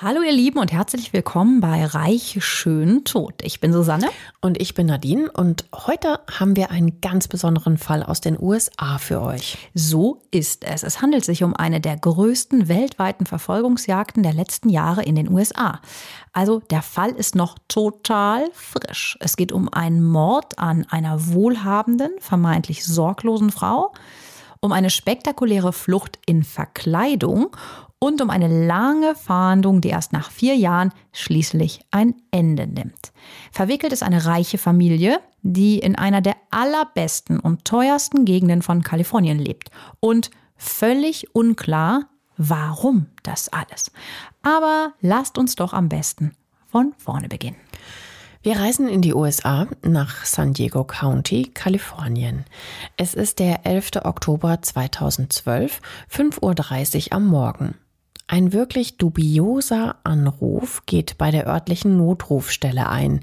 Hallo ihr Lieben und herzlich willkommen bei Reich Schön Tot. Ich bin Susanne. Und ich bin Nadine und heute haben wir einen ganz besonderen Fall aus den USA für euch. So ist es. Es handelt sich um eine der größten weltweiten Verfolgungsjagden der letzten Jahre in den USA. Also der Fall ist noch total frisch. Es geht um einen Mord an einer wohlhabenden, vermeintlich sorglosen Frau um eine spektakuläre Flucht in Verkleidung und um eine lange Fahndung, die erst nach vier Jahren schließlich ein Ende nimmt. Verwickelt ist eine reiche Familie, die in einer der allerbesten und teuersten Gegenden von Kalifornien lebt. Und völlig unklar, warum das alles. Aber lasst uns doch am besten von vorne beginnen. Wir reisen in die USA nach San Diego County, Kalifornien. Es ist der 11. Oktober 2012, 5.30 Uhr am Morgen. Ein wirklich dubioser Anruf geht bei der örtlichen Notrufstelle ein.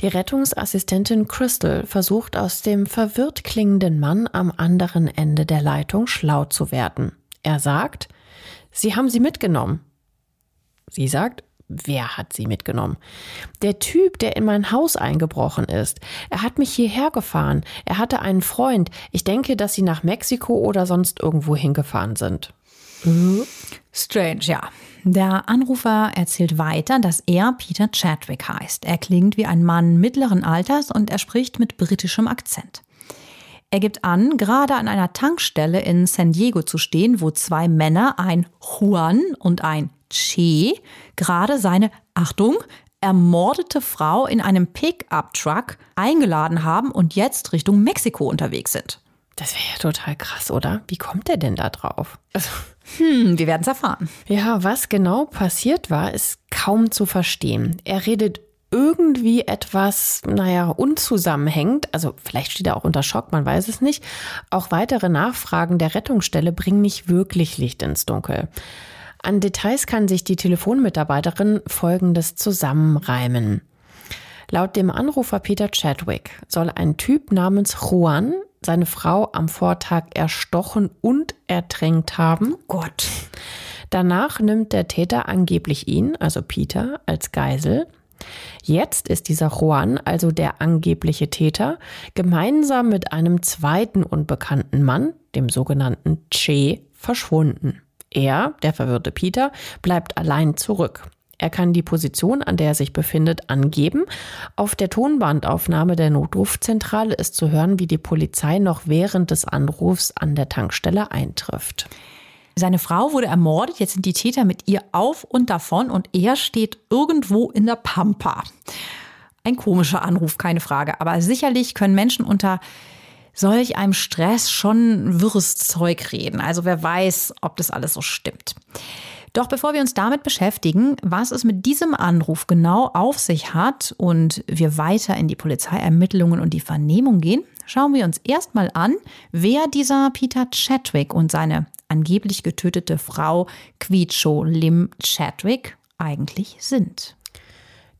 Die Rettungsassistentin Crystal versucht aus dem verwirrt klingenden Mann am anderen Ende der Leitung schlau zu werden. Er sagt, Sie haben sie mitgenommen. Sie sagt, Wer hat sie mitgenommen? Der Typ, der in mein Haus eingebrochen ist. Er hat mich hierher gefahren. Er hatte einen Freund. Ich denke, dass sie nach Mexiko oder sonst irgendwo hingefahren sind. Strange, ja. Der Anrufer erzählt weiter, dass er Peter Chadwick heißt. Er klingt wie ein Mann mittleren Alters und er spricht mit britischem Akzent. Er gibt an, gerade an einer Tankstelle in San Diego zu stehen, wo zwei Männer, ein Juan und ein Che, gerade seine, Achtung, ermordete Frau in einem Pickup-Truck eingeladen haben und jetzt Richtung Mexiko unterwegs sind. Das wäre ja total krass, oder? Wie kommt er denn da drauf? Also, hm, wir werden es erfahren. Ja, was genau passiert war, ist kaum zu verstehen. Er redet irgendwie etwas, naja, unzusammenhängt. Also vielleicht steht er auch unter Schock, man weiß es nicht. Auch weitere Nachfragen der Rettungsstelle bringen nicht wirklich Licht ins Dunkel. An Details kann sich die Telefonmitarbeiterin Folgendes zusammenreimen. Laut dem Anrufer Peter Chadwick soll ein Typ namens Juan seine Frau am Vortag erstochen und ertränkt haben. Gott. Danach nimmt der Täter angeblich ihn, also Peter, als Geisel. Jetzt ist dieser Juan, also der angebliche Täter, gemeinsam mit einem zweiten unbekannten Mann, dem sogenannten Che, verschwunden. Er, der verwirrte Peter, bleibt allein zurück. Er kann die Position, an der er sich befindet, angeben. Auf der Tonbandaufnahme der Notrufzentrale ist zu hören, wie die Polizei noch während des Anrufs an der Tankstelle eintrifft. Seine Frau wurde ermordet, jetzt sind die Täter mit ihr auf und davon und er steht irgendwo in der Pampa. Ein komischer Anruf, keine Frage, aber sicherlich können Menschen unter solch einem Stress schon wirres Zeug reden. Also wer weiß, ob das alles so stimmt. Doch bevor wir uns damit beschäftigen, was es mit diesem Anruf genau auf sich hat und wir weiter in die Polizeiermittlungen und die Vernehmung gehen, schauen wir uns erstmal an, wer dieser Peter Chadwick und seine angeblich getötete Frau Quicho Lim Chadwick eigentlich sind.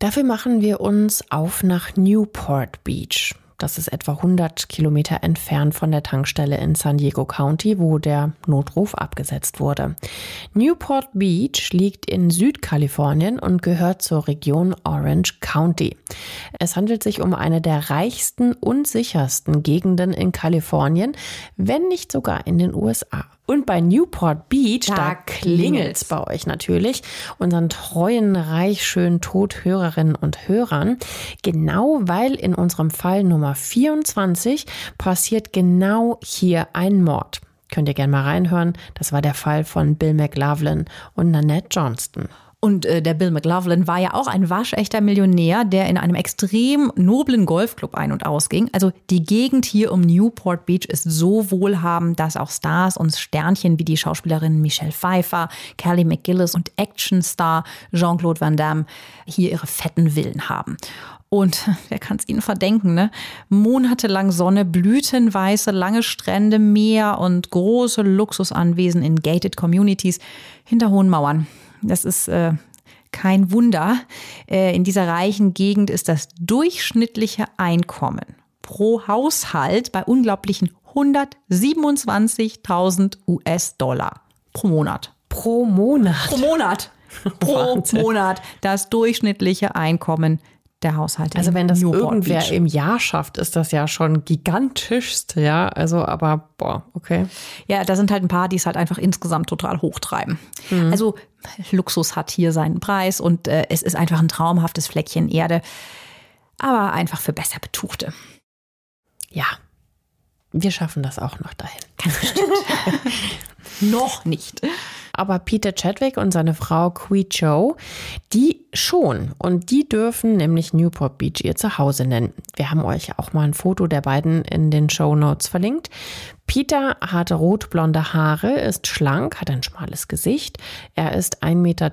Dafür machen wir uns auf nach Newport Beach. Das ist etwa 100 Kilometer entfernt von der Tankstelle in San Diego County, wo der Notruf abgesetzt wurde. Newport Beach liegt in Südkalifornien und gehört zur Region Orange County. Es handelt sich um eine der reichsten und sichersten Gegenden in Kalifornien, wenn nicht sogar in den USA. Und bei Newport Beach, da, da klingelt's bei euch natürlich, unseren treuen, reich, schön Tothörerinnen und Hörern. Genau weil in unserem Fall Nummer 24 passiert genau hier ein Mord. Könnt ihr gerne mal reinhören. Das war der Fall von Bill McLaughlin und Nanette Johnston. Und äh, der Bill McLaughlin war ja auch ein waschechter Millionär, der in einem extrem noblen Golfclub ein- und ausging. Also die Gegend hier um Newport Beach ist so wohlhabend, dass auch Stars und Sternchen wie die Schauspielerinnen Michelle Pfeiffer, Kelly McGillis und Actionstar Jean-Claude Van Damme hier ihre fetten Villen haben. Und wer kann es ihnen verdenken, ne? Monatelang Sonne, blütenweiße, lange Strände, Meer und große Luxusanwesen in gated Communities hinter hohen Mauern. Das ist äh, kein Wunder. Äh, in dieser reichen Gegend ist das durchschnittliche Einkommen pro Haushalt bei unglaublichen 127.000 US-Dollar pro Monat. Pro Monat. Pro Monat. pro Monat das durchschnittliche Einkommen der Haushalte. Also wenn das Newport irgendwer Beach. im Jahr schafft, ist das ja schon gigantischst, ja. Also aber boah, okay. Ja, da sind halt ein paar, die es halt einfach insgesamt total hochtreiben. Mhm. Also Luxus hat hier seinen Preis und äh, es ist einfach ein traumhaftes Fleckchen Erde, aber einfach für besser Betuchte. Ja, wir schaffen das auch noch dahin. Ganz bestimmt. noch nicht. Aber Peter Chadwick und seine Frau Kui Cho, die schon. Und die dürfen nämlich Newport Beach ihr Zuhause nennen. Wir haben euch auch mal ein Foto der beiden in den Show Notes verlinkt. Peter hat rotblonde Haare, ist schlank, hat ein schmales Gesicht. Er ist 1,72 Meter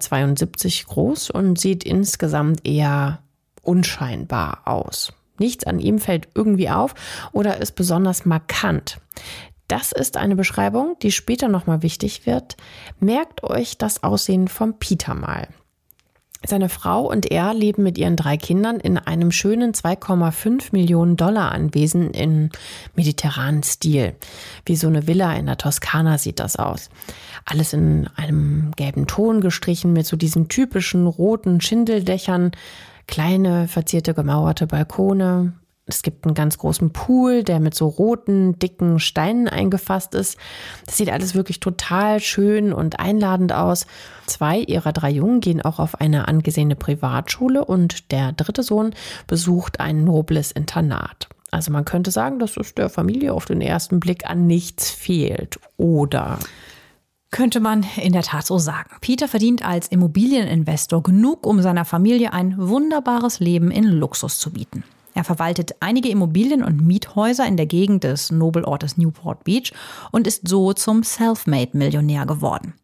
groß und sieht insgesamt eher unscheinbar aus. Nichts an ihm fällt irgendwie auf oder ist besonders markant. Das ist eine Beschreibung, die später nochmal wichtig wird. Merkt euch das Aussehen von Peter mal. Seine Frau und er leben mit ihren drei Kindern in einem schönen 2,5 Millionen Dollar Anwesen im mediterranen Stil. Wie so eine Villa in der Toskana sieht das aus. Alles in einem gelben Ton gestrichen mit so diesen typischen roten Schindeldächern, kleine verzierte gemauerte Balkone, es gibt einen ganz großen Pool, der mit so roten, dicken Steinen eingefasst ist. Das sieht alles wirklich total schön und einladend aus. Zwei ihrer drei Jungen gehen auch auf eine angesehene Privatschule und der dritte Sohn besucht ein nobles Internat. Also man könnte sagen, dass es der Familie auf den ersten Blick an nichts fehlt. Oder könnte man in der Tat so sagen. Peter verdient als Immobilieninvestor genug, um seiner Familie ein wunderbares Leben in Luxus zu bieten. Er verwaltet einige Immobilien und Miethäuser in der Gegend des Nobelortes Newport Beach und ist so zum Selfmade-Millionär geworden.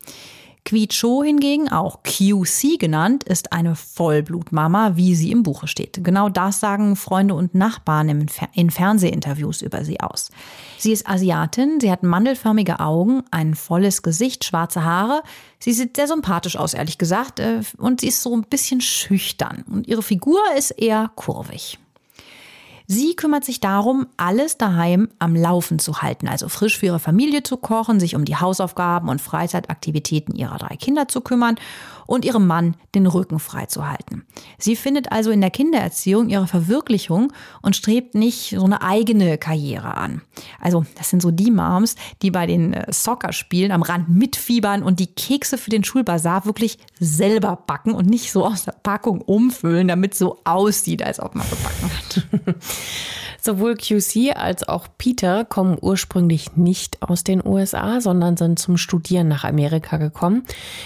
Qui Cho hingegen, auch QC genannt, ist eine Vollblutmama, wie sie im Buche steht. Genau das sagen Freunde und Nachbarn in Fernsehinterviews über sie aus. Sie ist Asiatin, sie hat mandelförmige Augen, ein volles Gesicht, schwarze Haare. Sie sieht sehr sympathisch aus, ehrlich gesagt, äh, und sie ist so ein bisschen schüchtern. Und ihre Figur ist eher kurvig. Sie kümmert sich darum, alles daheim am Laufen zu halten, also frisch für ihre Familie zu kochen, sich um die Hausaufgaben und Freizeitaktivitäten ihrer drei Kinder zu kümmern und ihrem Mann den Rücken frei zu halten. Sie findet also in der Kindererziehung ihre Verwirklichung und strebt nicht so eine eigene Karriere an. Also das sind so die Moms, die bei den äh, Soccer-Spielen am Rand mitfiebern und die Kekse für den Schulbazar wirklich selber backen und nicht so aus der Packung umfüllen, damit so aussieht, als ob man gebacken hat. Sowohl QC als auch Peter kommen ursprünglich nicht aus den USA, sondern sind zum Studieren nach Amerika gekommen.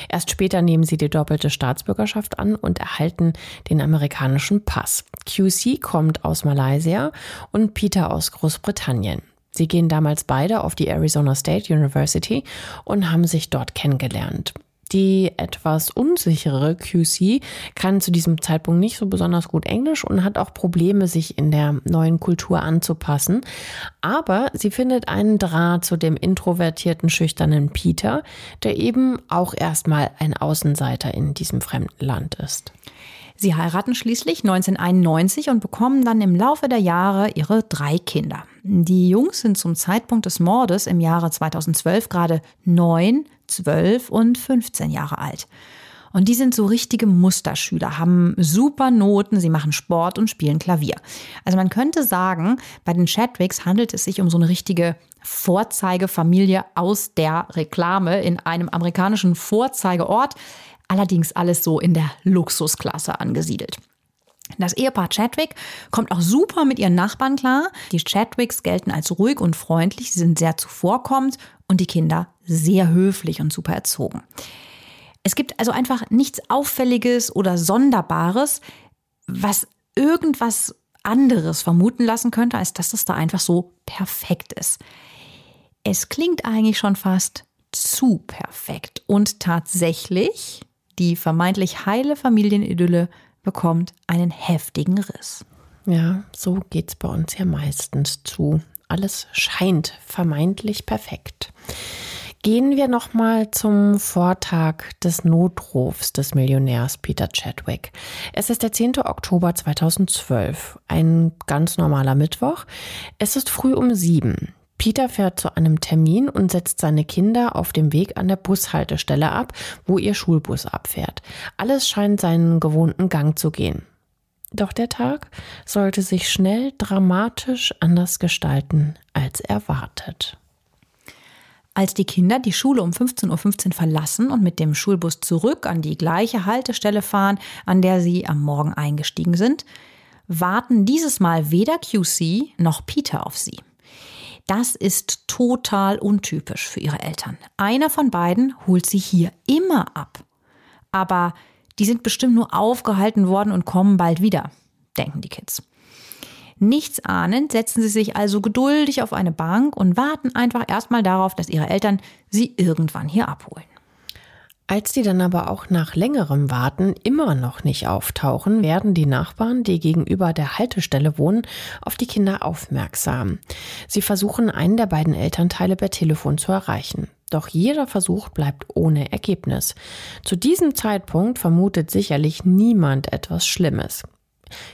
Erst später nehmen sie die doppelte Staatsbürgerschaft an und erhalten den amerikanischen Pass. QC kommt aus Malaysia und Peter aus Großbritannien. Sie gehen damals beide auf die Arizona State University und haben sich dort kennengelernt. Die etwas unsichere QC kann zu diesem Zeitpunkt nicht so besonders gut Englisch und hat auch Probleme, sich in der neuen Kultur anzupassen. Aber sie findet einen Draht zu dem introvertierten, schüchternen Peter, der eben auch erstmal ein Außenseiter in diesem fremden Land ist. Sie heiraten schließlich 1991 und bekommen dann im Laufe der Jahre ihre drei Kinder. Die Jungs sind zum Zeitpunkt des Mordes im Jahre 2012 gerade neun, 12 und 15 Jahre alt. Und die sind so richtige Musterschüler, haben super Noten, sie machen Sport und spielen Klavier. Also man könnte sagen, bei den Chadwicks handelt es sich um so eine richtige Vorzeigefamilie aus der Reklame in einem amerikanischen Vorzeigeort, allerdings alles so in der Luxusklasse angesiedelt. Das Ehepaar Chadwick kommt auch super mit ihren Nachbarn klar. Die Chadwicks gelten als ruhig und freundlich, sie sind sehr zuvorkommend und die Kinder sehr höflich und super erzogen. Es gibt also einfach nichts Auffälliges oder Sonderbares, was irgendwas anderes vermuten lassen könnte, als dass es da einfach so perfekt ist. Es klingt eigentlich schon fast zu perfekt. Und tatsächlich, die vermeintlich heile Familienidylle bekommt einen heftigen Riss. Ja, so geht's bei uns ja meistens zu. Alles scheint vermeintlich perfekt. Gehen wir nochmal zum Vortag des Notrufs des Millionärs Peter Chadwick. Es ist der 10. Oktober 2012, ein ganz normaler Mittwoch. Es ist früh um sieben. Peter fährt zu einem Termin und setzt seine Kinder auf dem Weg an der Bushaltestelle ab, wo ihr Schulbus abfährt. Alles scheint seinen gewohnten Gang zu gehen. Doch der Tag sollte sich schnell dramatisch anders gestalten als erwartet. Als die Kinder die Schule um 15.15 .15 Uhr verlassen und mit dem Schulbus zurück an die gleiche Haltestelle fahren, an der sie am Morgen eingestiegen sind, warten dieses Mal weder QC noch Peter auf sie. Das ist total untypisch für ihre Eltern. Einer von beiden holt sie hier immer ab. Aber die sind bestimmt nur aufgehalten worden und kommen bald wieder, denken die Kids. Nichts ahnend setzen sie sich also geduldig auf eine Bank und warten einfach erstmal darauf, dass ihre Eltern sie irgendwann hier abholen. Als die dann aber auch nach längerem Warten immer noch nicht auftauchen, werden die Nachbarn, die gegenüber der Haltestelle wohnen, auf die Kinder aufmerksam. Sie versuchen, einen der beiden Elternteile per Telefon zu erreichen. Doch jeder Versuch bleibt ohne Ergebnis. Zu diesem Zeitpunkt vermutet sicherlich niemand etwas Schlimmes.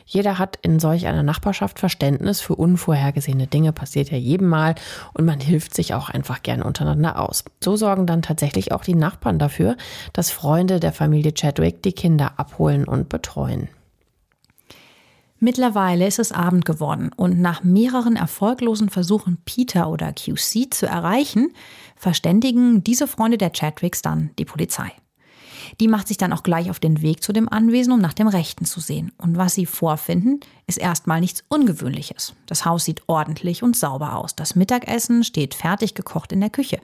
Jeder hat in solch einer Nachbarschaft Verständnis für unvorhergesehene Dinge, passiert ja jedem Mal und man hilft sich auch einfach gern untereinander aus. So sorgen dann tatsächlich auch die Nachbarn dafür, dass Freunde der Familie Chadwick die Kinder abholen und betreuen. Mittlerweile ist es Abend geworden und nach mehreren erfolglosen Versuchen, Peter oder QC zu erreichen, verständigen diese Freunde der Chadwicks dann die Polizei. Die macht sich dann auch gleich auf den Weg zu dem Anwesen, um nach dem Rechten zu sehen. Und was sie vorfinden, ist erstmal nichts Ungewöhnliches. Das Haus sieht ordentlich und sauber aus. Das Mittagessen steht fertig gekocht in der Küche.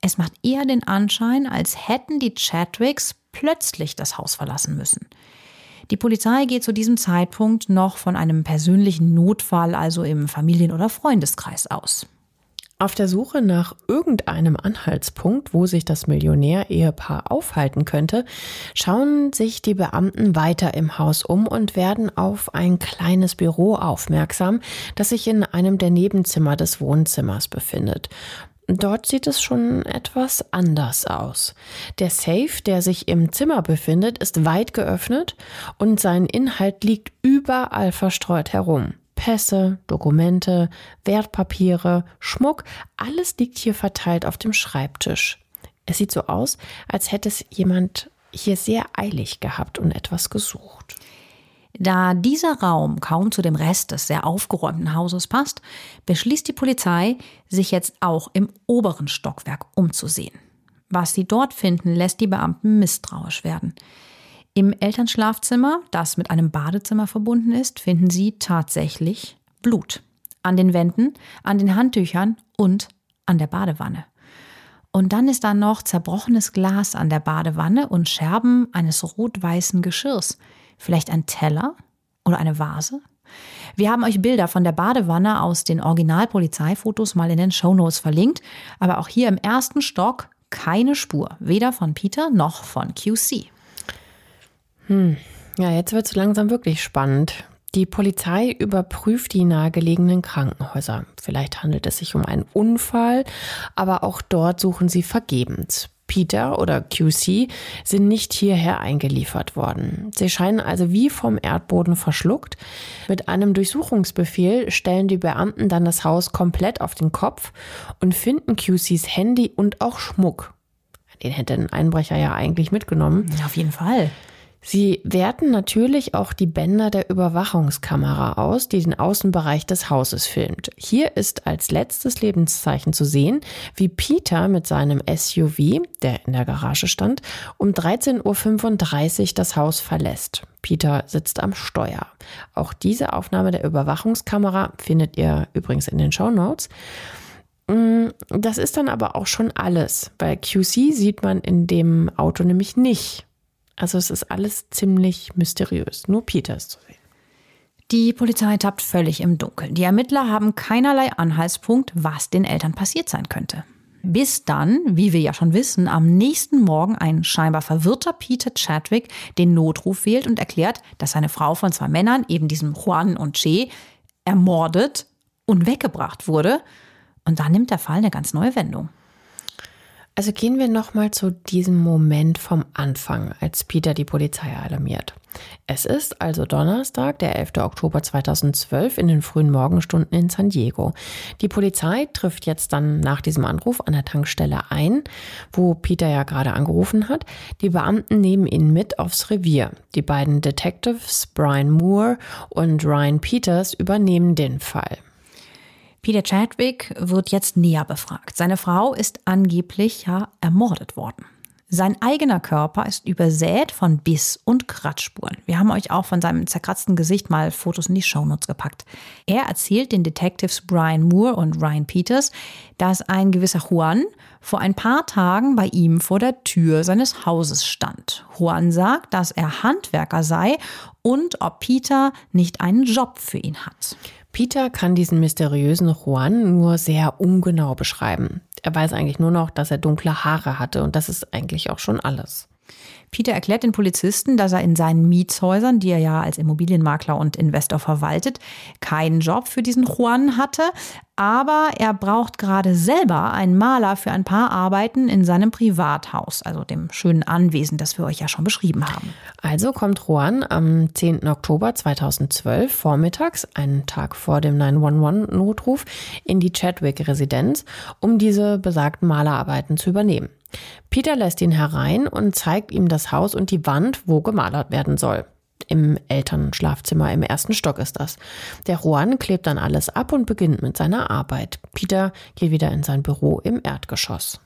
Es macht eher den Anschein, als hätten die Chadwicks plötzlich das Haus verlassen müssen. Die Polizei geht zu diesem Zeitpunkt noch von einem persönlichen Notfall, also im Familien- oder Freundeskreis aus. Auf der Suche nach irgendeinem Anhaltspunkt, wo sich das Millionär-Ehepaar aufhalten könnte, schauen sich die Beamten weiter im Haus um und werden auf ein kleines Büro aufmerksam, das sich in einem der Nebenzimmer des Wohnzimmers befindet. Dort sieht es schon etwas anders aus. Der Safe, der sich im Zimmer befindet, ist weit geöffnet und sein Inhalt liegt überall verstreut herum. Pässe, Dokumente, Wertpapiere, Schmuck, alles liegt hier verteilt auf dem Schreibtisch. Es sieht so aus, als hätte es jemand hier sehr eilig gehabt und etwas gesucht. Da dieser Raum kaum zu dem Rest des sehr aufgeräumten Hauses passt, beschließt die Polizei, sich jetzt auch im oberen Stockwerk umzusehen. Was sie dort finden, lässt die Beamten misstrauisch werden. Im Elternschlafzimmer, das mit einem Badezimmer verbunden ist, finden Sie tatsächlich Blut. An den Wänden, an den Handtüchern und an der Badewanne. Und dann ist da noch zerbrochenes Glas an der Badewanne und Scherben eines rot-weißen Geschirrs. Vielleicht ein Teller oder eine Vase? Wir haben euch Bilder von der Badewanne aus den Originalpolizeifotos mal in den Shownotes verlinkt, aber auch hier im ersten Stock keine Spur, weder von Peter noch von QC. Hm. Ja, jetzt wird es langsam wirklich spannend. Die Polizei überprüft die nahegelegenen Krankenhäuser. Vielleicht handelt es sich um einen Unfall, aber auch dort suchen sie vergebens. Peter oder QC sind nicht hierher eingeliefert worden. Sie scheinen also wie vom Erdboden verschluckt. Mit einem Durchsuchungsbefehl stellen die Beamten dann das Haus komplett auf den Kopf und finden QCs Handy und auch Schmuck. Den hätte ein Einbrecher ja eigentlich mitgenommen. Auf jeden Fall. Sie werten natürlich auch die Bänder der Überwachungskamera aus, die den Außenbereich des Hauses filmt. Hier ist als letztes Lebenszeichen zu sehen, wie Peter mit seinem SUV, der in der Garage stand, um 13.35 Uhr das Haus verlässt. Peter sitzt am Steuer. Auch diese Aufnahme der Überwachungskamera findet ihr übrigens in den Show Notes. Mm, das ist dann aber auch schon alles. Bei QC sieht man in dem Auto nämlich nicht. Also es ist alles ziemlich mysteriös. Nur Peter ist zu sehen. Die Polizei tappt völlig im Dunkeln. Die Ermittler haben keinerlei Anhaltspunkt, was den Eltern passiert sein könnte. Bis dann, wie wir ja schon wissen, am nächsten Morgen ein scheinbar verwirrter Peter Chadwick den Notruf wählt und erklärt, dass seine Frau von zwei Männern, eben diesem Juan und Che, ermordet und weggebracht wurde. Und dann nimmt der Fall eine ganz neue Wendung. Also gehen wir nochmal zu diesem Moment vom Anfang, als Peter die Polizei alarmiert. Es ist also Donnerstag, der 11. Oktober 2012 in den frühen Morgenstunden in San Diego. Die Polizei trifft jetzt dann nach diesem Anruf an der Tankstelle ein, wo Peter ja gerade angerufen hat. Die Beamten nehmen ihn mit aufs Revier. Die beiden Detectives Brian Moore und Ryan Peters übernehmen den Fall. Peter Chadwick wird jetzt näher befragt. Seine Frau ist angeblich ja ermordet worden. Sein eigener Körper ist übersät von Biss- und Kratzspuren. Wir haben euch auch von seinem zerkratzten Gesicht mal Fotos in die Shownotes gepackt. Er erzählt den Detectives Brian Moore und Ryan Peters, dass ein gewisser Juan vor ein paar Tagen bei ihm vor der Tür seines Hauses stand. Juan sagt, dass er Handwerker sei und ob Peter nicht einen Job für ihn hat. Peter kann diesen mysteriösen Juan nur sehr ungenau beschreiben. Er weiß eigentlich nur noch, dass er dunkle Haare hatte und das ist eigentlich auch schon alles. Peter erklärt den Polizisten, dass er in seinen Mietshäusern, die er ja als Immobilienmakler und Investor verwaltet, keinen Job für diesen Juan hatte, aber er braucht gerade selber einen Maler für ein paar Arbeiten in seinem Privathaus, also dem schönen Anwesen, das wir euch ja schon beschrieben haben. Also kommt Juan am 10. Oktober 2012 vormittags, einen Tag vor dem 911-Notruf, in die Chadwick-Residenz, um diese besagten Malerarbeiten zu übernehmen. Peter lässt ihn herein und zeigt ihm das Haus und die Wand, wo gemalert werden soll. Im Elternschlafzimmer im ersten Stock ist das. Der Juan klebt dann alles ab und beginnt mit seiner Arbeit. Peter geht wieder in sein Büro im Erdgeschoss.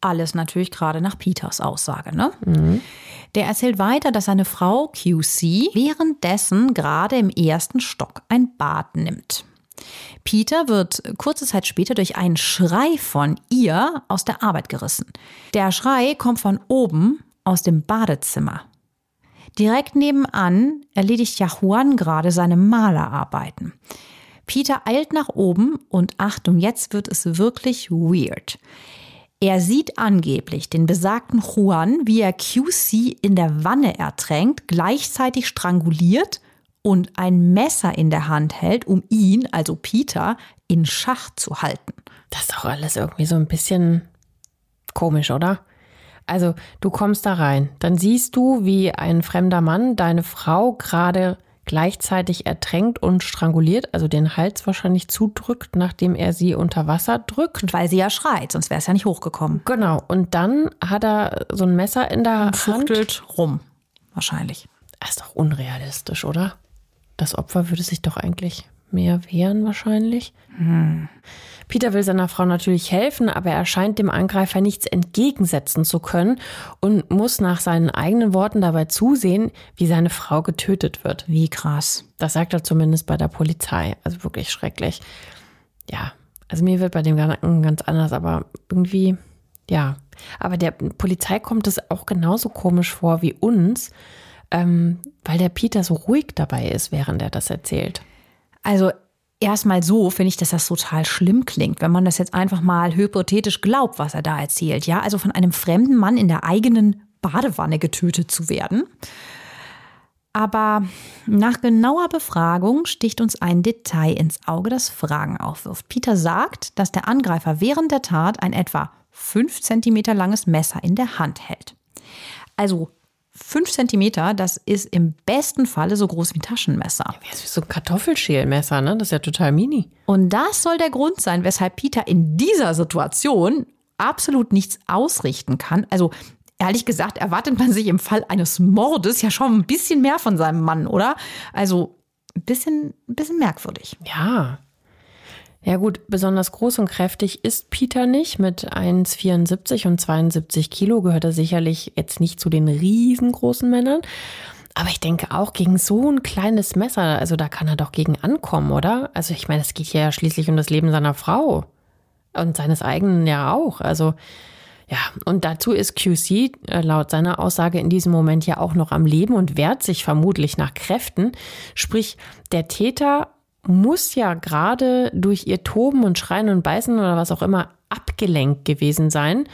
Alles natürlich gerade nach Peters Aussage, ne? Mhm. Der erzählt weiter, dass seine Frau QC währenddessen gerade im ersten Stock ein Bad nimmt. Peter wird kurze Zeit später durch einen Schrei von ihr aus der Arbeit gerissen. Der Schrei kommt von oben aus dem Badezimmer. Direkt nebenan erledigt ja Juan gerade seine Malerarbeiten. Peter eilt nach oben und Achtung, jetzt wird es wirklich weird. Er sieht angeblich den besagten Juan, wie er QC in der Wanne ertränkt, gleichzeitig stranguliert und ein Messer in der Hand hält, um ihn, also Peter, in Schach zu halten. Das ist doch alles irgendwie so ein bisschen komisch, oder? Also, du kommst da rein, dann siehst du, wie ein fremder Mann deine Frau gerade gleichzeitig ertränkt und stranguliert, also den Hals wahrscheinlich zudrückt, nachdem er sie unter Wasser drückt. Weil sie ja schreit, sonst wäre es ja nicht hochgekommen. Genau. Und dann hat er so ein Messer in der und Hand. rum, wahrscheinlich. Das ist doch unrealistisch, oder? Das Opfer würde sich doch eigentlich mehr wehren wahrscheinlich. Hm. Peter will seiner Frau natürlich helfen, aber er scheint dem Angreifer nichts entgegensetzen zu können und muss nach seinen eigenen Worten dabei zusehen, wie seine Frau getötet wird. Wie krass. Das sagt er zumindest bei der Polizei. Also wirklich schrecklich. Ja, also mir wird bei dem Gedanken ganz anders, aber irgendwie, ja. Aber der Polizei kommt es auch genauso komisch vor wie uns ähm, weil der Peter so ruhig dabei ist, während er das erzählt. Also erstmal so finde ich, dass das total schlimm klingt, wenn man das jetzt einfach mal hypothetisch glaubt, was er da erzählt. Ja, also von einem fremden Mann in der eigenen Badewanne getötet zu werden. Aber nach genauer Befragung sticht uns ein Detail ins Auge, das Fragen aufwirft. Peter sagt, dass der Angreifer während der Tat ein etwa 5 cm langes Messer in der Hand hält. Also Fünf Zentimeter, das ist im besten Falle so groß wie ein Taschenmesser. Ja, wie so ein Kartoffelschälmesser, ne? Das ist ja total mini. Und das soll der Grund sein, weshalb Peter in dieser Situation absolut nichts ausrichten kann. Also ehrlich gesagt, erwartet man sich im Fall eines Mordes ja schon ein bisschen mehr von seinem Mann, oder? Also ein bisschen, ein bisschen merkwürdig. Ja, ja gut, besonders groß und kräftig ist Peter nicht. Mit 1,74 und 72 Kilo gehört er sicherlich jetzt nicht zu den riesengroßen Männern. Aber ich denke auch gegen so ein kleines Messer, also da kann er doch gegen ankommen, oder? Also ich meine, es geht ja schließlich um das Leben seiner Frau und seines eigenen ja auch. Also ja, und dazu ist QC äh, laut seiner Aussage in diesem Moment ja auch noch am Leben und wehrt sich vermutlich nach Kräften. Sprich, der Täter muss ja gerade durch ihr Toben und Schreien und Beißen oder was auch immer abgelenkt gewesen sein.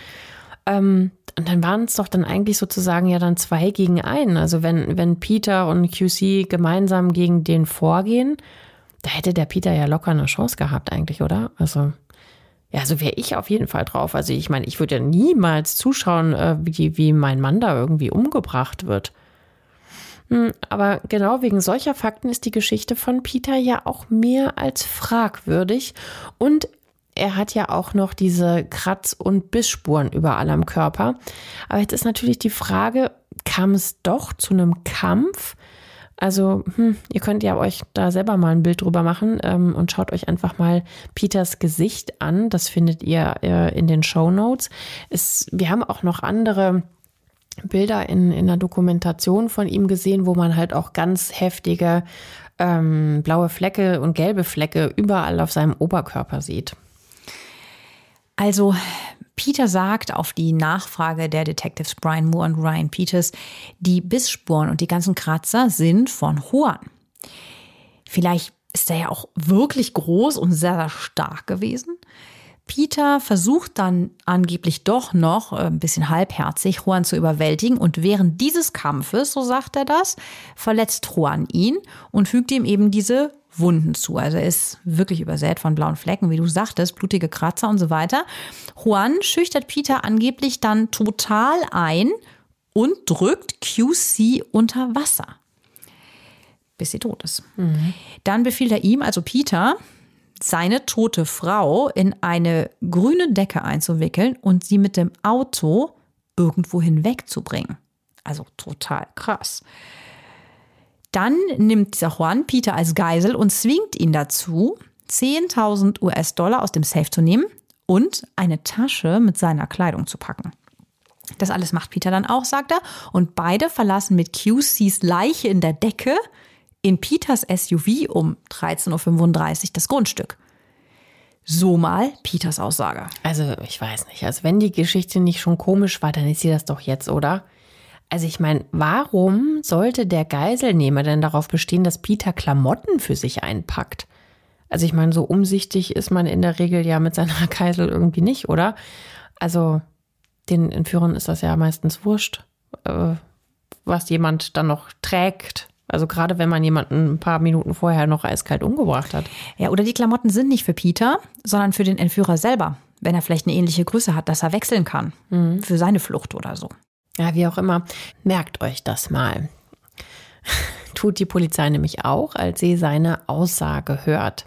Ähm, und dann waren es doch dann eigentlich sozusagen ja dann zwei gegen einen. Also wenn, wenn Peter und QC gemeinsam gegen den vorgehen, da hätte der Peter ja locker eine Chance gehabt eigentlich, oder? Also Ja, so wäre ich auf jeden Fall drauf. Also ich meine, ich würde ja niemals zuschauen, äh, wie, wie mein Mann da irgendwie umgebracht wird. Hm, aber genau wegen solcher Fakten ist die Geschichte von Peter ja auch mehr als fragwürdig. Und er hat ja auch noch diese Kratz- und Bissspuren überall am Körper. Aber jetzt ist natürlich die Frage, kam es doch zu einem Kampf? Also, hm, ihr könnt ja euch da selber mal ein Bild drüber machen ähm, und schaut euch einfach mal Peters Gesicht an. Das findet ihr äh, in den Show Notes. wir haben auch noch andere Bilder in, in der Dokumentation von ihm gesehen, wo man halt auch ganz heftige ähm, blaue Flecke und gelbe Flecke überall auf seinem Oberkörper sieht. Also Peter sagt auf die Nachfrage der Detectives Brian Moore und Ryan Peters, die Bissspuren und die ganzen Kratzer sind von Juan. Vielleicht ist er ja auch wirklich groß und sehr, sehr stark gewesen. Peter versucht dann angeblich doch noch äh, ein bisschen halbherzig Juan zu überwältigen und während dieses Kampfes, so sagt er das, verletzt Juan ihn und fügt ihm eben diese Wunden zu. Also er ist wirklich übersät von blauen Flecken, wie du sagtest, blutige Kratzer und so weiter. Juan schüchtert Peter angeblich dann total ein und drückt QC unter Wasser. Bis sie tot ist. Mhm. Dann befiehlt er ihm, also Peter, seine tote Frau in eine grüne Decke einzuwickeln und sie mit dem Auto irgendwo hinwegzubringen. Also total krass. Dann nimmt dieser Juan Peter als Geisel und zwingt ihn dazu, 10.000 US-Dollar aus dem Safe zu nehmen und eine Tasche mit seiner Kleidung zu packen. Das alles macht Peter dann auch, sagt er. Und beide verlassen mit QCs Leiche in der Decke in Peters SUV um 13.35 Uhr das Grundstück. So mal Peters Aussage. Also, ich weiß nicht. Also, wenn die Geschichte nicht schon komisch war, dann ist sie das doch jetzt, oder? Also ich meine, warum sollte der Geiselnehmer denn darauf bestehen, dass Peter Klamotten für sich einpackt? Also ich meine, so umsichtig ist man in der Regel ja mit seiner Geisel irgendwie nicht, oder? Also den Entführern ist das ja meistens wurscht, äh, was jemand dann noch trägt. Also gerade wenn man jemanden ein paar Minuten vorher noch eiskalt umgebracht hat. Ja, oder die Klamotten sind nicht für Peter, sondern für den Entführer selber, wenn er vielleicht eine ähnliche Größe hat, dass er wechseln kann. Mhm. Für seine Flucht oder so. Ja, wie auch immer. Merkt euch das mal. Tut die Polizei nämlich auch, als sie seine Aussage hört.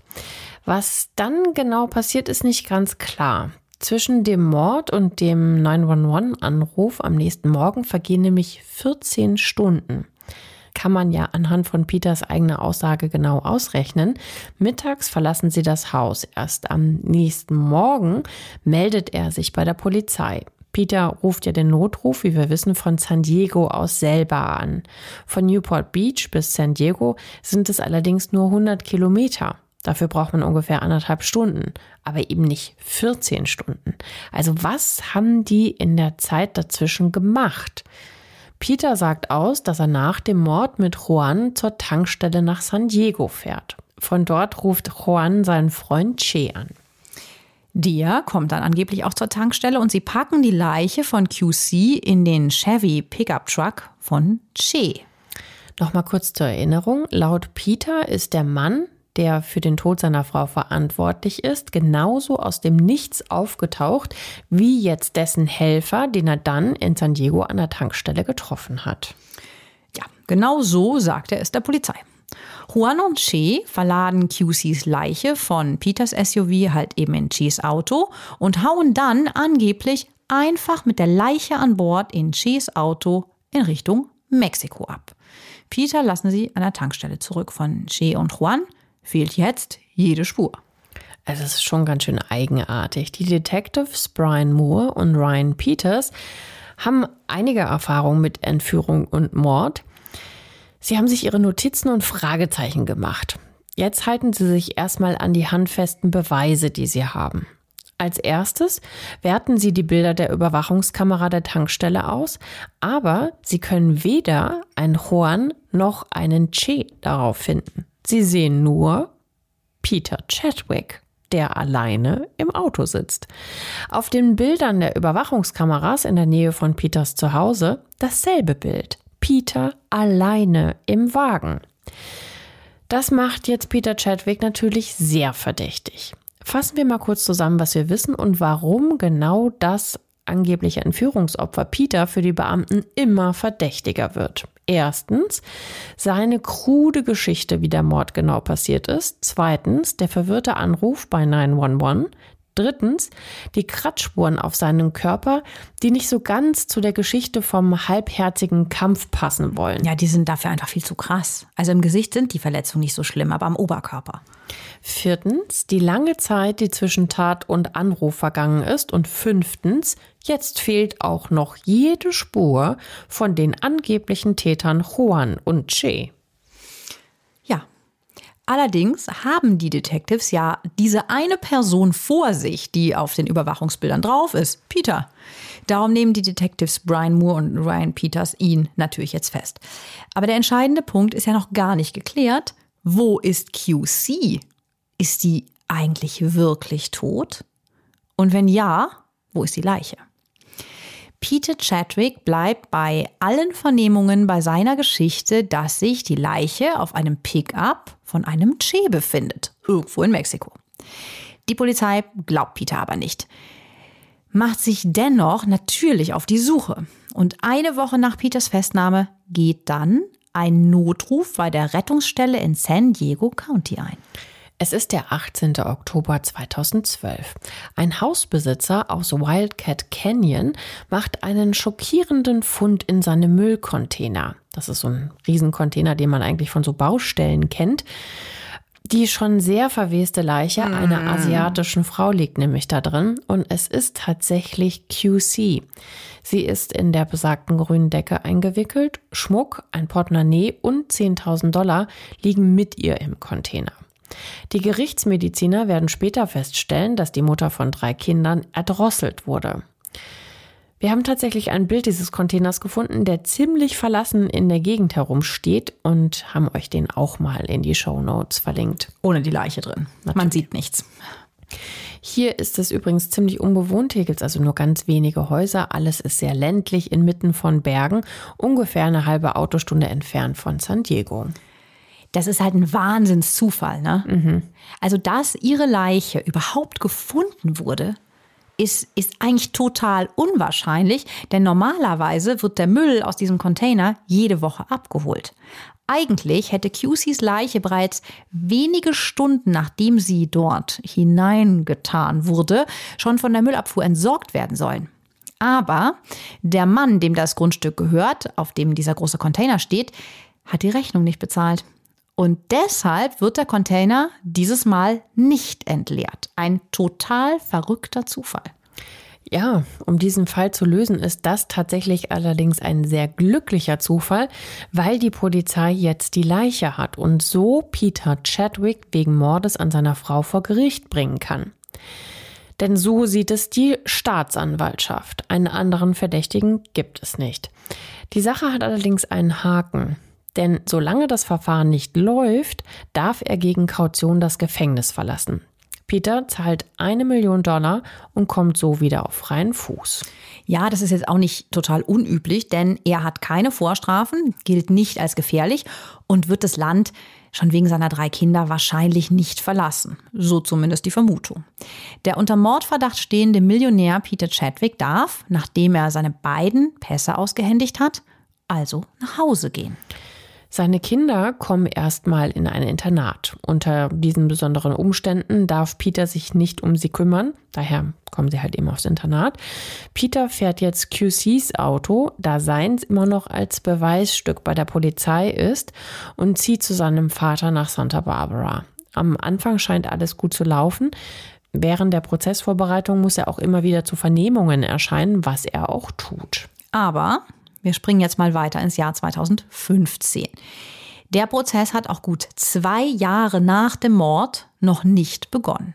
Was dann genau passiert, ist nicht ganz klar. Zwischen dem Mord und dem 911-Anruf am nächsten Morgen vergehen nämlich 14 Stunden. Kann man ja anhand von Peters eigener Aussage genau ausrechnen. Mittags verlassen sie das Haus. Erst am nächsten Morgen meldet er sich bei der Polizei. Peter ruft ja den Notruf, wie wir wissen, von San Diego aus selber an. Von Newport Beach bis San Diego sind es allerdings nur 100 Kilometer. Dafür braucht man ungefähr anderthalb Stunden, aber eben nicht 14 Stunden. Also was haben die in der Zeit dazwischen gemacht? Peter sagt aus, dass er nach dem Mord mit Juan zur Tankstelle nach San Diego fährt. Von dort ruft Juan seinen Freund Che an. Der kommt dann angeblich auch zur Tankstelle und sie packen die Leiche von QC in den Chevy Pickup Truck von Che. Nochmal kurz zur Erinnerung. Laut Peter ist der Mann, der für den Tod seiner Frau verantwortlich ist, genauso aus dem Nichts aufgetaucht wie jetzt dessen Helfer, den er dann in San Diego an der Tankstelle getroffen hat. Ja, genau so sagt er es der Polizei. Juan und Che verladen QCs Leiche von Peters SUV halt eben in Che's Auto und hauen dann angeblich einfach mit der Leiche an Bord in Che's Auto in Richtung Mexiko ab. Peter lassen sie an der Tankstelle zurück. Von Che und Juan fehlt jetzt jede Spur. Es ist schon ganz schön eigenartig. Die Detectives Brian Moore und Ryan Peters haben einige Erfahrungen mit Entführung und Mord. Sie haben sich ihre Notizen und Fragezeichen gemacht. Jetzt halten Sie sich erstmal an die handfesten Beweise, die Sie haben. Als erstes werten Sie die Bilder der Überwachungskamera der Tankstelle aus, aber Sie können weder einen Juan noch einen Che darauf finden. Sie sehen nur Peter Chadwick, der alleine im Auto sitzt. Auf den Bildern der Überwachungskameras in der Nähe von Peters Zuhause dasselbe Bild. Peter alleine im Wagen. Das macht jetzt Peter Chadwick natürlich sehr verdächtig. Fassen wir mal kurz zusammen, was wir wissen und warum genau das angebliche Entführungsopfer Peter für die Beamten immer verdächtiger wird. Erstens seine krude Geschichte, wie der Mord genau passiert ist. Zweitens der verwirrte Anruf bei 911. Drittens die Kratzspuren auf seinem Körper, die nicht so ganz zu der Geschichte vom halbherzigen Kampf passen wollen. Ja, die sind dafür einfach viel zu krass. Also im Gesicht sind die Verletzungen nicht so schlimm, aber am Oberkörper. Viertens die lange Zeit, die zwischen Tat und Anruf vergangen ist. Und fünftens, jetzt fehlt auch noch jede Spur von den angeblichen Tätern Juan und Che. Allerdings haben die Detectives ja diese eine Person vor sich, die auf den Überwachungsbildern drauf ist, Peter. Darum nehmen die Detectives Brian Moore und Ryan Peters ihn natürlich jetzt fest. Aber der entscheidende Punkt ist ja noch gar nicht geklärt. Wo ist QC? Ist die eigentlich wirklich tot? Und wenn ja, wo ist die Leiche? Peter Chadwick bleibt bei allen Vernehmungen bei seiner Geschichte, dass sich die Leiche auf einem Pickup von einem Che befindet, irgendwo in Mexiko. Die Polizei glaubt Peter aber nicht, macht sich dennoch natürlich auf die Suche. Und eine Woche nach Peters Festnahme geht dann ein Notruf bei der Rettungsstelle in San Diego County ein. Es ist der 18. Oktober 2012. Ein Hausbesitzer aus Wildcat Canyon macht einen schockierenden Fund in seinem Müllcontainer. Das ist so ein Riesencontainer, den man eigentlich von so Baustellen kennt. Die schon sehr verweste Leiche einer mm. asiatischen Frau liegt nämlich da drin und es ist tatsächlich QC. Sie ist in der besagten grünen Decke eingewickelt. Schmuck, ein Portemonnaie und 10.000 Dollar liegen mit ihr im Container. Die Gerichtsmediziner werden später feststellen, dass die Mutter von drei Kindern erdrosselt wurde. Wir haben tatsächlich ein Bild dieses Containers gefunden, der ziemlich verlassen in der Gegend herumsteht und haben euch den auch mal in die Show Notes verlinkt. Ohne die Leiche drin. Natürlich. Man sieht nichts. Hier ist es übrigens ziemlich unbewohnt. Hier gibt es also nur ganz wenige Häuser. Alles ist sehr ländlich inmitten von Bergen, ungefähr eine halbe Autostunde entfernt von San Diego das ist halt ein Wahnsinnszufall. Ne? Mhm. Also, dass ihre Leiche überhaupt gefunden wurde, ist, ist eigentlich total unwahrscheinlich, denn normalerweise wird der Müll aus diesem Container jede Woche abgeholt. Eigentlich hätte QCs Leiche bereits wenige Stunden nachdem sie dort hineingetan wurde, schon von der Müllabfuhr entsorgt werden sollen. Aber der Mann, dem das Grundstück gehört, auf dem dieser große Container steht, hat die Rechnung nicht bezahlt. Und deshalb wird der Container dieses Mal nicht entleert. Ein total verrückter Zufall. Ja, um diesen Fall zu lösen, ist das tatsächlich allerdings ein sehr glücklicher Zufall, weil die Polizei jetzt die Leiche hat und so Peter Chadwick wegen Mordes an seiner Frau vor Gericht bringen kann. Denn so sieht es die Staatsanwaltschaft. Einen anderen Verdächtigen gibt es nicht. Die Sache hat allerdings einen Haken. Denn solange das Verfahren nicht läuft, darf er gegen Kaution das Gefängnis verlassen. Peter zahlt eine Million Dollar und kommt so wieder auf freien Fuß. Ja, das ist jetzt auch nicht total unüblich, denn er hat keine Vorstrafen, gilt nicht als gefährlich und wird das Land schon wegen seiner drei Kinder wahrscheinlich nicht verlassen. So zumindest die Vermutung. Der unter Mordverdacht stehende Millionär Peter Chadwick darf, nachdem er seine beiden Pässe ausgehändigt hat, also nach Hause gehen. Seine Kinder kommen erstmal in ein Internat. Unter diesen besonderen Umständen darf Peter sich nicht um sie kümmern. Daher kommen sie halt eben aufs Internat. Peter fährt jetzt QCs Auto, da seins immer noch als Beweisstück bei der Polizei ist und zieht zu seinem Vater nach Santa Barbara. Am Anfang scheint alles gut zu laufen. Während der Prozessvorbereitung muss er auch immer wieder zu Vernehmungen erscheinen, was er auch tut. Aber wir springen jetzt mal weiter ins Jahr 2015. Der Prozess hat auch gut zwei Jahre nach dem Mord noch nicht begonnen.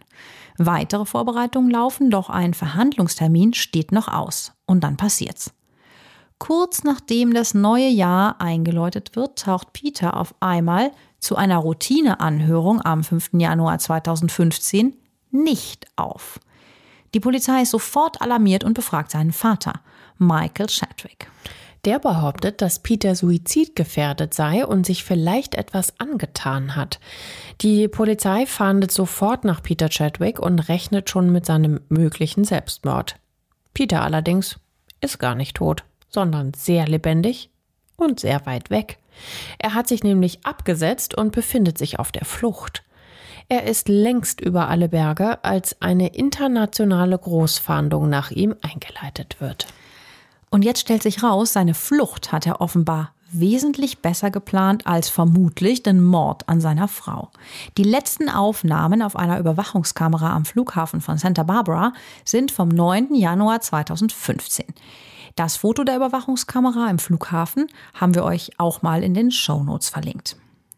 Weitere Vorbereitungen laufen, doch ein Verhandlungstermin steht noch aus. Und dann passiert's. Kurz nachdem das neue Jahr eingeläutet wird, taucht Peter auf einmal zu einer Routineanhörung am 5. Januar 2015 nicht auf. Die Polizei ist sofort alarmiert und befragt seinen Vater, Michael Chadwick. Der behauptet, dass Peter suizidgefährdet sei und sich vielleicht etwas angetan hat. Die Polizei fahndet sofort nach Peter Chadwick und rechnet schon mit seinem möglichen Selbstmord. Peter allerdings ist gar nicht tot, sondern sehr lebendig und sehr weit weg. Er hat sich nämlich abgesetzt und befindet sich auf der Flucht. Er ist längst über alle Berge, als eine internationale Großfahndung nach ihm eingeleitet wird. Und jetzt stellt sich raus, seine Flucht hat er offenbar wesentlich besser geplant als vermutlich den Mord an seiner Frau. Die letzten Aufnahmen auf einer Überwachungskamera am Flughafen von Santa Barbara sind vom 9. Januar 2015. Das Foto der Überwachungskamera im Flughafen haben wir euch auch mal in den Shownotes verlinkt.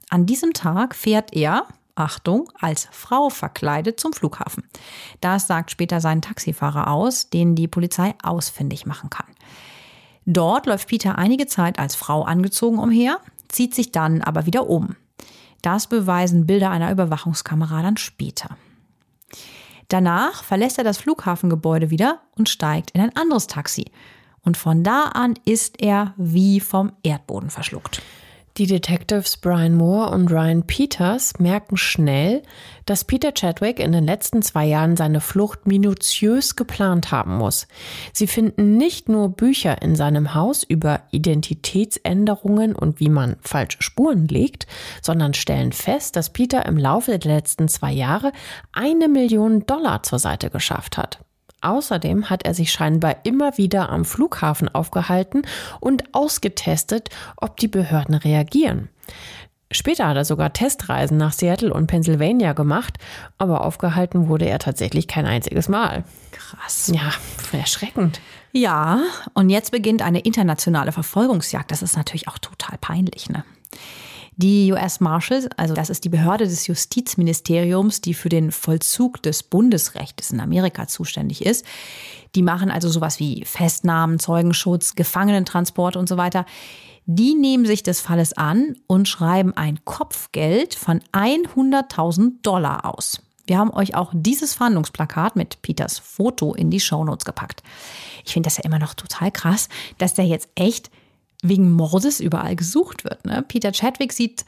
An diesem Tag fährt er, Achtung, als Frau verkleidet zum Flughafen. Das sagt später sein Taxifahrer aus, den die Polizei ausfindig machen kann. Dort läuft Peter einige Zeit als Frau angezogen umher, zieht sich dann aber wieder um. Das beweisen Bilder einer Überwachungskamera dann später. Danach verlässt er das Flughafengebäude wieder und steigt in ein anderes Taxi. Und von da an ist er wie vom Erdboden verschluckt. Die Detectives Brian Moore und Ryan Peters merken schnell, dass Peter Chadwick in den letzten zwei Jahren seine Flucht minutiös geplant haben muss. Sie finden nicht nur Bücher in seinem Haus über Identitätsänderungen und wie man falsche Spuren legt, sondern stellen fest, dass Peter im Laufe der letzten zwei Jahre eine Million Dollar zur Seite geschafft hat. Außerdem hat er sich scheinbar immer wieder am Flughafen aufgehalten und ausgetestet, ob die Behörden reagieren. Später hat er sogar Testreisen nach Seattle und Pennsylvania gemacht, aber aufgehalten wurde er tatsächlich kein einziges Mal. Krass. Ja, erschreckend. Ja, und jetzt beginnt eine internationale Verfolgungsjagd. Das ist natürlich auch total peinlich, ne? Die US Marshals, also das ist die Behörde des Justizministeriums, die für den Vollzug des Bundesrechts in Amerika zuständig ist, die machen also sowas wie Festnahmen, Zeugenschutz, Gefangenentransport und so weiter. Die nehmen sich des Falles an und schreiben ein Kopfgeld von 100.000 Dollar aus. Wir haben euch auch dieses Verhandlungsplakat mit Peters Foto in die Shownotes gepackt. Ich finde das ja immer noch total krass, dass der jetzt echt wegen Mordes überall gesucht wird. Ne? Peter Chadwick sieht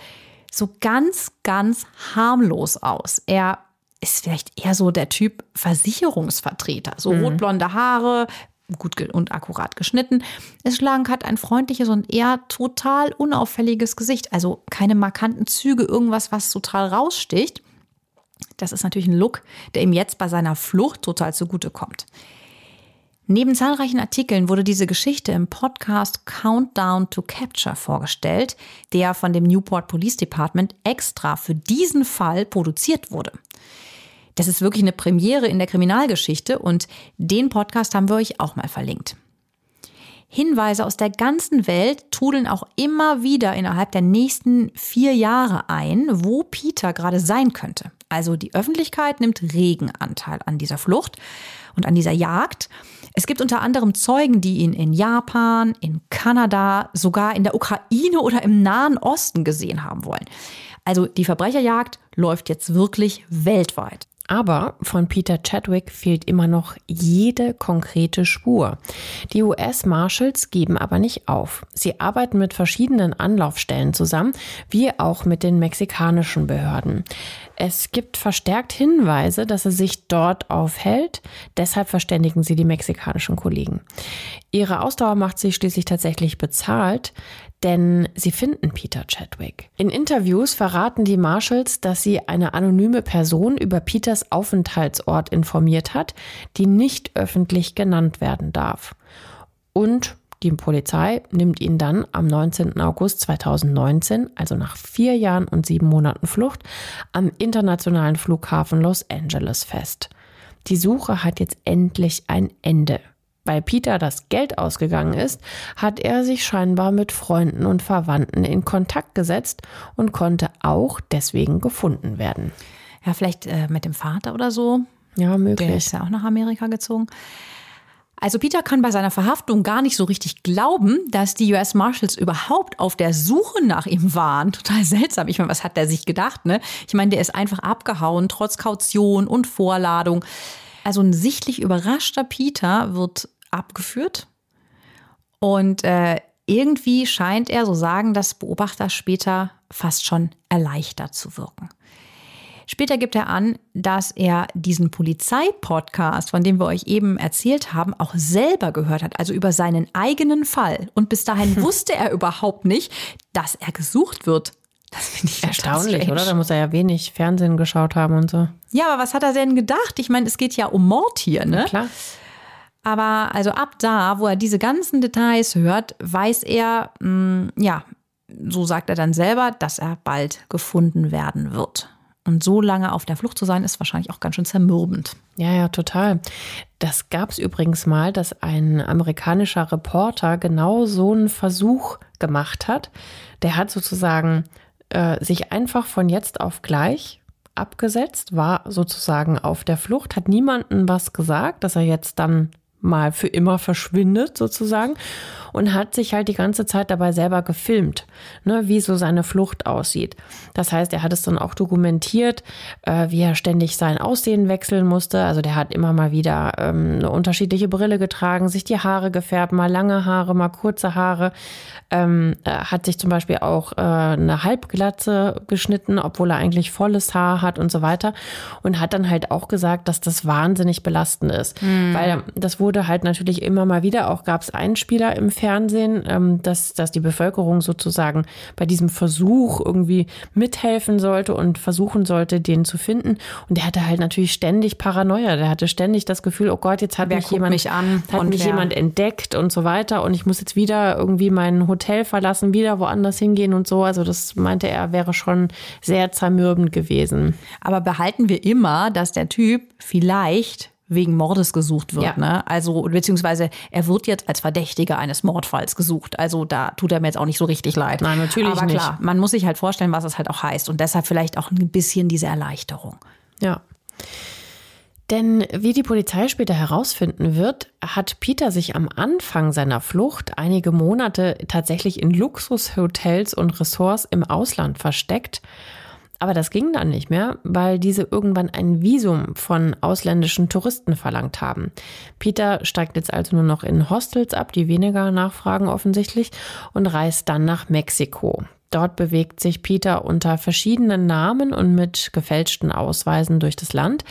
so ganz, ganz harmlos aus. Er ist vielleicht eher so der Typ Versicherungsvertreter. So mhm. rotblonde Haare, gut und akkurat geschnitten. Ist schlank, hat ein freundliches und eher total unauffälliges Gesicht. Also keine markanten Züge, irgendwas, was total raussticht. Das ist natürlich ein Look, der ihm jetzt bei seiner Flucht total zugutekommt. Neben zahlreichen Artikeln wurde diese Geschichte im Podcast Countdown to Capture vorgestellt, der von dem Newport Police Department extra für diesen Fall produziert wurde. Das ist wirklich eine Premiere in der Kriminalgeschichte und den Podcast haben wir euch auch mal verlinkt. Hinweise aus der ganzen Welt trudeln auch immer wieder innerhalb der nächsten vier Jahre ein, wo Peter gerade sein könnte. Also die Öffentlichkeit nimmt regen Anteil an dieser Flucht und an dieser Jagd. Es gibt unter anderem Zeugen, die ihn in Japan, in Kanada, sogar in der Ukraine oder im Nahen Osten gesehen haben wollen. Also die Verbrecherjagd läuft jetzt wirklich weltweit. Aber von Peter Chadwick fehlt immer noch jede konkrete Spur. Die US Marshals geben aber nicht auf. Sie arbeiten mit verschiedenen Anlaufstellen zusammen, wie auch mit den mexikanischen Behörden. Es gibt verstärkt Hinweise, dass er sich dort aufhält. Deshalb verständigen sie die mexikanischen Kollegen. Ihre Ausdauer macht sie schließlich tatsächlich bezahlt denn sie finden Peter Chadwick. In Interviews verraten die Marshals, dass sie eine anonyme Person über Peters Aufenthaltsort informiert hat, die nicht öffentlich genannt werden darf. Und die Polizei nimmt ihn dann am 19. August 2019, also nach vier Jahren und sieben Monaten Flucht, am internationalen Flughafen Los Angeles fest. Die Suche hat jetzt endlich ein Ende. Weil Peter das Geld ausgegangen ist, hat er sich scheinbar mit Freunden und Verwandten in Kontakt gesetzt und konnte auch deswegen gefunden werden. Ja, vielleicht äh, mit dem Vater oder so. Ja, möglich. Der ist ja auch nach Amerika gezogen. Also Peter kann bei seiner Verhaftung gar nicht so richtig glauben, dass die US Marshals überhaupt auf der Suche nach ihm waren. Total seltsam. Ich meine, was hat der sich gedacht, ne? Ich meine, der ist einfach abgehauen, trotz Kaution und Vorladung. Also ein sichtlich überraschter Peter wird abgeführt. Und äh, irgendwie scheint er, so sagen das Beobachter später, fast schon erleichtert zu wirken. Später gibt er an, dass er diesen Polizeipodcast, von dem wir euch eben erzählt haben, auch selber gehört hat, also über seinen eigenen Fall. Und bis dahin wusste er überhaupt nicht, dass er gesucht wird. Das finde ich erstaunlich, oder? Da muss er ja wenig Fernsehen geschaut haben und so. Ja, aber was hat er denn gedacht? Ich meine, es geht ja um Mord hier, ne? Ja, klar. Aber also ab da, wo er diese ganzen Details hört, weiß er, mh, mm, ja, so sagt er dann selber, dass er bald gefunden werden wird. Und so lange auf der Flucht zu sein, ist wahrscheinlich auch ganz schön zermürbend. Ja, ja, total. Das gab es übrigens mal, dass ein amerikanischer Reporter genau so einen Versuch gemacht hat. Der hat sozusagen äh, sich einfach von jetzt auf gleich abgesetzt, war sozusagen auf der Flucht, hat niemandem was gesagt, dass er jetzt dann mal für immer verschwindet sozusagen und hat sich halt die ganze Zeit dabei selber gefilmt, ne, wie so seine Flucht aussieht. Das heißt, er hat es dann auch dokumentiert, äh, wie er ständig sein Aussehen wechseln musste. Also der hat immer mal wieder ähm, eine unterschiedliche Brille getragen, sich die Haare gefärbt, mal lange Haare, mal kurze Haare. Ähm, hat sich zum Beispiel auch äh, eine Halbglatze geschnitten, obwohl er eigentlich volles Haar hat und so weiter. Und hat dann halt auch gesagt, dass das wahnsinnig belastend ist. Mhm. Weil das wurde halt natürlich immer mal wieder, auch gab es Einspieler im Fernsehen, ähm, dass, dass die Bevölkerung sozusagen bei diesem Versuch irgendwie mithelfen sollte und versuchen sollte, den zu finden. Und der hatte halt natürlich ständig Paranoia. Der hatte ständig das Gefühl, oh Gott, jetzt hat wer mich jemand, mich an hat mich jemand entdeckt und so weiter. Und ich muss jetzt wieder irgendwie mein Hotel verlassen, wieder woanders hingehen und so. Also das meinte er, wäre schon sehr zermürbend gewesen. Aber behalten wir immer, dass der Typ vielleicht wegen Mordes gesucht wird. Ja. Ne? Also, beziehungsweise er wird jetzt als Verdächtiger eines Mordfalls gesucht. Also da tut er mir jetzt auch nicht so richtig leid. Nein, natürlich Aber nicht. klar, man muss sich halt vorstellen, was es halt auch heißt. Und deshalb vielleicht auch ein bisschen diese Erleichterung. Ja. Denn wie die Polizei später herausfinden wird, hat Peter sich am Anfang seiner Flucht einige Monate tatsächlich in Luxushotels und Ressorts im Ausland versteckt aber das ging dann nicht mehr, weil diese irgendwann ein Visum von ausländischen Touristen verlangt haben. Peter steigt jetzt also nur noch in Hostels ab, die weniger nachfragen offensichtlich, und reist dann nach Mexiko. Dort bewegt sich Peter unter verschiedenen Namen und mit gefälschten Ausweisen durch das Land.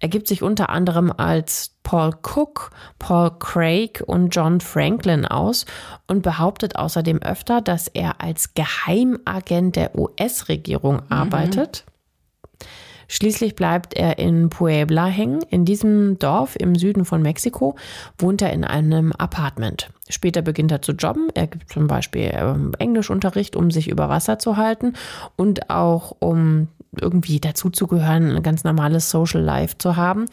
Er gibt sich unter anderem als Paul Cook, Paul Craig und John Franklin aus und behauptet außerdem öfter, dass er als Geheimagent der US-Regierung mhm. arbeitet. Schließlich bleibt er in Puebla hängen. In diesem Dorf im Süden von Mexiko wohnt er in einem Apartment. Später beginnt er zu jobben. Er gibt zum Beispiel ähm, Englischunterricht, um sich über Wasser zu halten und auch um irgendwie dazuzugehören, ein ganz normales Social Life zu haben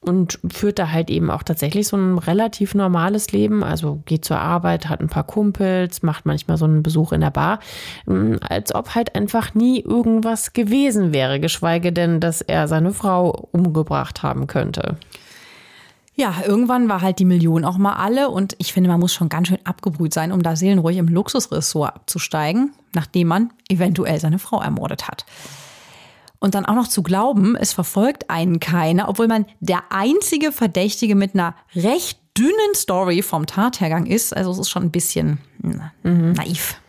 und führt da halt eben auch tatsächlich so ein relativ normales Leben. Also geht zur Arbeit, hat ein paar Kumpels, macht manchmal so einen Besuch in der Bar, hm, als ob halt einfach nie irgendwas gewesen wäre, geschweige denn, dass er seine Frau umgebracht haben könnte. Ja, irgendwann war halt die Million auch mal alle und ich finde, man muss schon ganz schön abgebrüht sein, um da seelenruhig im Luxusressort abzusteigen, nachdem man eventuell seine Frau ermordet hat. Und dann auch noch zu glauben, es verfolgt einen keiner, obwohl man der einzige Verdächtige mit einer recht dünnen Story vom Tathergang ist. Also es ist schon ein bisschen mhm. naiv.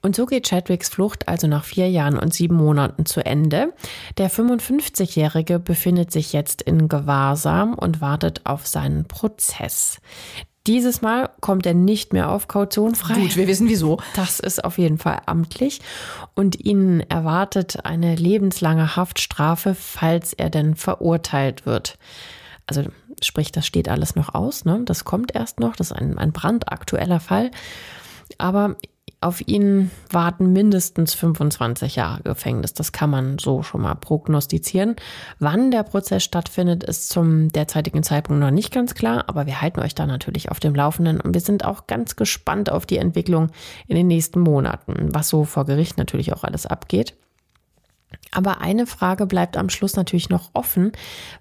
Und so geht Chadwicks Flucht also nach vier Jahren und sieben Monaten zu Ende. Der 55-Jährige befindet sich jetzt in Gewahrsam und wartet auf seinen Prozess. Dieses Mal kommt er nicht mehr auf Kaution frei. Gut, wir wissen wieso. Das ist auf jeden Fall amtlich. Und ihn erwartet eine lebenslange Haftstrafe, falls er denn verurteilt wird. Also sprich, das steht alles noch aus. Ne? Das kommt erst noch. Das ist ein, ein brandaktueller Fall. Aber auf ihn warten mindestens 25 Jahre Gefängnis. Das kann man so schon mal prognostizieren. Wann der Prozess stattfindet, ist zum derzeitigen Zeitpunkt noch nicht ganz klar, aber wir halten euch da natürlich auf dem Laufenden und wir sind auch ganz gespannt auf die Entwicklung in den nächsten Monaten, was so vor Gericht natürlich auch alles abgeht. Aber eine Frage bleibt am Schluss natürlich noch offen.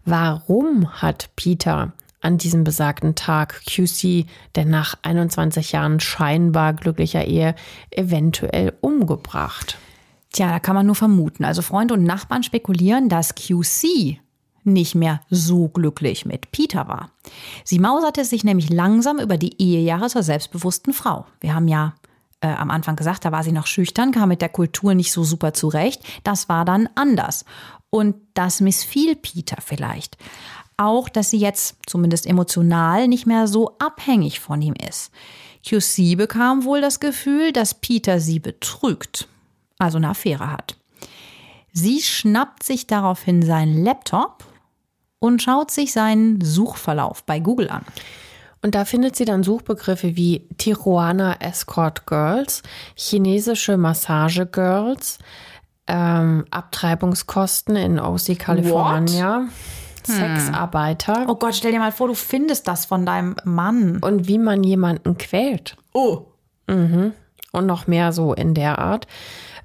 Warum hat Peter an diesem besagten Tag QC, der nach 21 Jahren scheinbar glücklicher Ehe eventuell umgebracht. Tja, da kann man nur vermuten. Also Freunde und Nachbarn spekulieren, dass QC nicht mehr so glücklich mit Peter war. Sie mauserte sich nämlich langsam über die Ehejahre zur selbstbewussten Frau. Wir haben ja äh, am Anfang gesagt, da war sie noch schüchtern, kam mit der Kultur nicht so super zurecht. Das war dann anders. Und das missfiel Peter vielleicht. Auch, dass sie jetzt zumindest emotional nicht mehr so abhängig von ihm ist. QC bekam wohl das Gefühl, dass Peter sie betrügt, also eine Affäre hat. Sie schnappt sich daraufhin seinen Laptop und schaut sich seinen Suchverlauf bei Google an. Und da findet sie dann Suchbegriffe wie Tijuana Escort Girls, chinesische Massage Girls, ähm, Abtreibungskosten in OC, California. What? Sexarbeiter. Oh Gott, stell dir mal vor, du findest das von deinem Mann. Und wie man jemanden quält. Oh. Mhm. Und noch mehr so in der Art.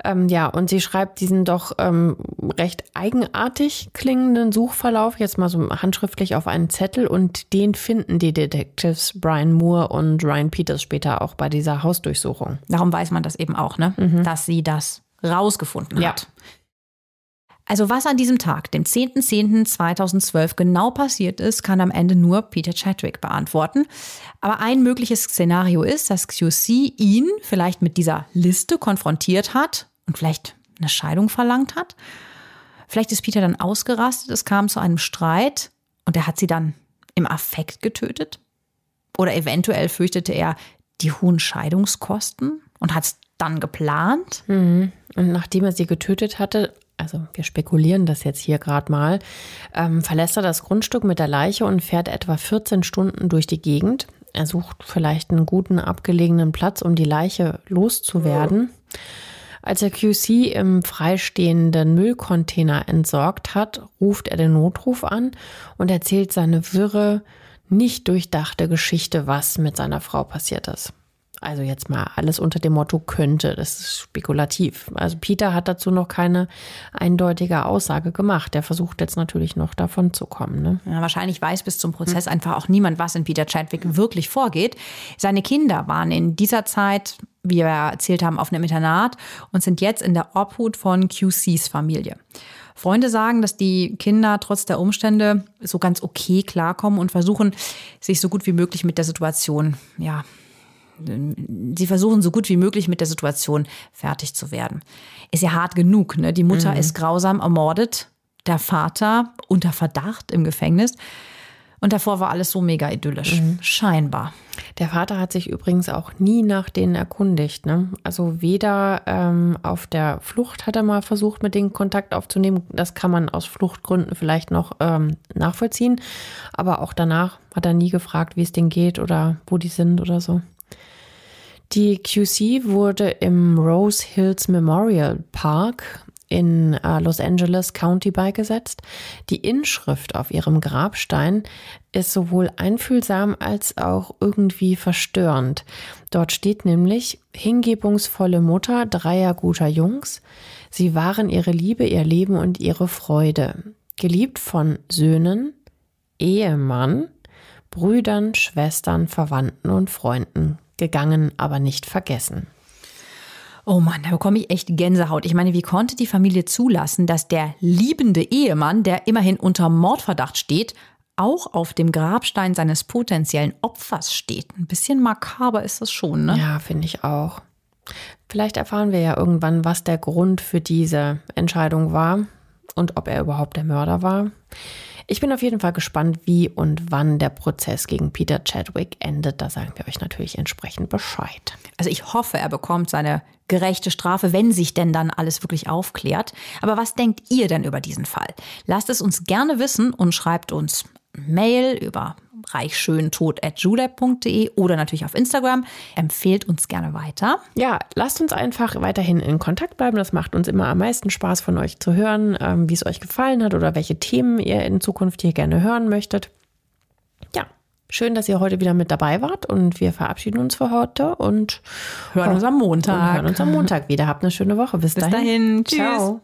Ähm, ja, und sie schreibt diesen doch ähm, recht eigenartig klingenden Suchverlauf jetzt mal so handschriftlich auf einen Zettel und den finden die Detectives Brian Moore und Ryan Peters später auch bei dieser Hausdurchsuchung. Darum weiß man das eben auch, ne? Mhm. Dass sie das rausgefunden ja. hat. Also was an diesem Tag, dem 10.10.2012 genau passiert ist, kann am Ende nur Peter Chadwick beantworten. Aber ein mögliches Szenario ist, dass QC ihn vielleicht mit dieser Liste konfrontiert hat und vielleicht eine Scheidung verlangt hat. Vielleicht ist Peter dann ausgerastet, es kam zu einem Streit und er hat sie dann im Affekt getötet. Oder eventuell fürchtete er die hohen Scheidungskosten und hat es dann geplant. Mhm. Und nachdem er sie getötet hatte, also wir spekulieren das jetzt hier gerade mal, ähm, verlässt er das Grundstück mit der Leiche und fährt etwa 14 Stunden durch die Gegend. Er sucht vielleicht einen guten abgelegenen Platz, um die Leiche loszuwerden. Als er QC im freistehenden Müllcontainer entsorgt hat, ruft er den Notruf an und erzählt seine wirre, nicht durchdachte Geschichte, was mit seiner Frau passiert ist. Also jetzt mal alles unter dem Motto könnte, das ist spekulativ. Also Peter hat dazu noch keine eindeutige Aussage gemacht. Der versucht jetzt natürlich noch davon zu kommen. Ne? Ja, wahrscheinlich weiß bis zum Prozess hm. einfach auch niemand, was in Peter Chadwick wirklich vorgeht. Seine Kinder waren in dieser Zeit, wie wir erzählt haben, auf einem Internat und sind jetzt in der Obhut von QCs Familie. Freunde sagen, dass die Kinder trotz der Umstände so ganz okay klarkommen und versuchen, sich so gut wie möglich mit der Situation, ja, sie versuchen so gut wie möglich mit der Situation fertig zu werden. Ist ja hart genug. Ne? Die Mutter mhm. ist grausam ermordet, der Vater unter Verdacht im Gefängnis. Und davor war alles so mega idyllisch. Mhm. Scheinbar. Der Vater hat sich übrigens auch nie nach denen erkundigt. Ne? Also weder ähm, auf der Flucht hat er mal versucht, mit denen Kontakt aufzunehmen. Das kann man aus Fluchtgründen vielleicht noch ähm, nachvollziehen. Aber auch danach hat er nie gefragt, wie es denen geht oder wo die sind oder so. Die QC wurde im Rose Hills Memorial Park in äh, Los Angeles County beigesetzt. Die Inschrift auf ihrem Grabstein ist sowohl einfühlsam als auch irgendwie verstörend. Dort steht nämlich hingebungsvolle Mutter dreier guter Jungs. Sie waren ihre Liebe, ihr Leben und ihre Freude. Geliebt von Söhnen, Ehemann, Brüdern, Schwestern, Verwandten und Freunden gegangen, aber nicht vergessen. Oh Mann, da bekomme ich echt Gänsehaut. Ich meine, wie konnte die Familie zulassen, dass der liebende Ehemann, der immerhin unter Mordverdacht steht, auch auf dem Grabstein seines potenziellen Opfers steht? Ein bisschen makaber ist das schon, ne? Ja, finde ich auch. Vielleicht erfahren wir ja irgendwann, was der Grund für diese Entscheidung war und ob er überhaupt der Mörder war. Ich bin auf jeden Fall gespannt, wie und wann der Prozess gegen Peter Chadwick endet. Da sagen wir euch natürlich entsprechend Bescheid. Also ich hoffe, er bekommt seine gerechte Strafe, wenn sich denn dann alles wirklich aufklärt. Aber was denkt ihr denn über diesen Fall? Lasst es uns gerne wissen und schreibt uns Mail über reichschöntod.julep.de oder natürlich auf Instagram. Empfehlt uns gerne weiter. Ja, lasst uns einfach weiterhin in Kontakt bleiben. Das macht uns immer am meisten Spaß von euch zu hören, ähm, wie es euch gefallen hat oder welche Themen ihr in Zukunft hier gerne hören möchtet. Ja, schön, dass ihr heute wieder mit dabei wart und wir verabschieden uns für heute und hören uns am Montag. hören uns am Montag wieder. Habt eine schöne Woche. Bis, Bis dahin. dahin. Tschüss. Ciao.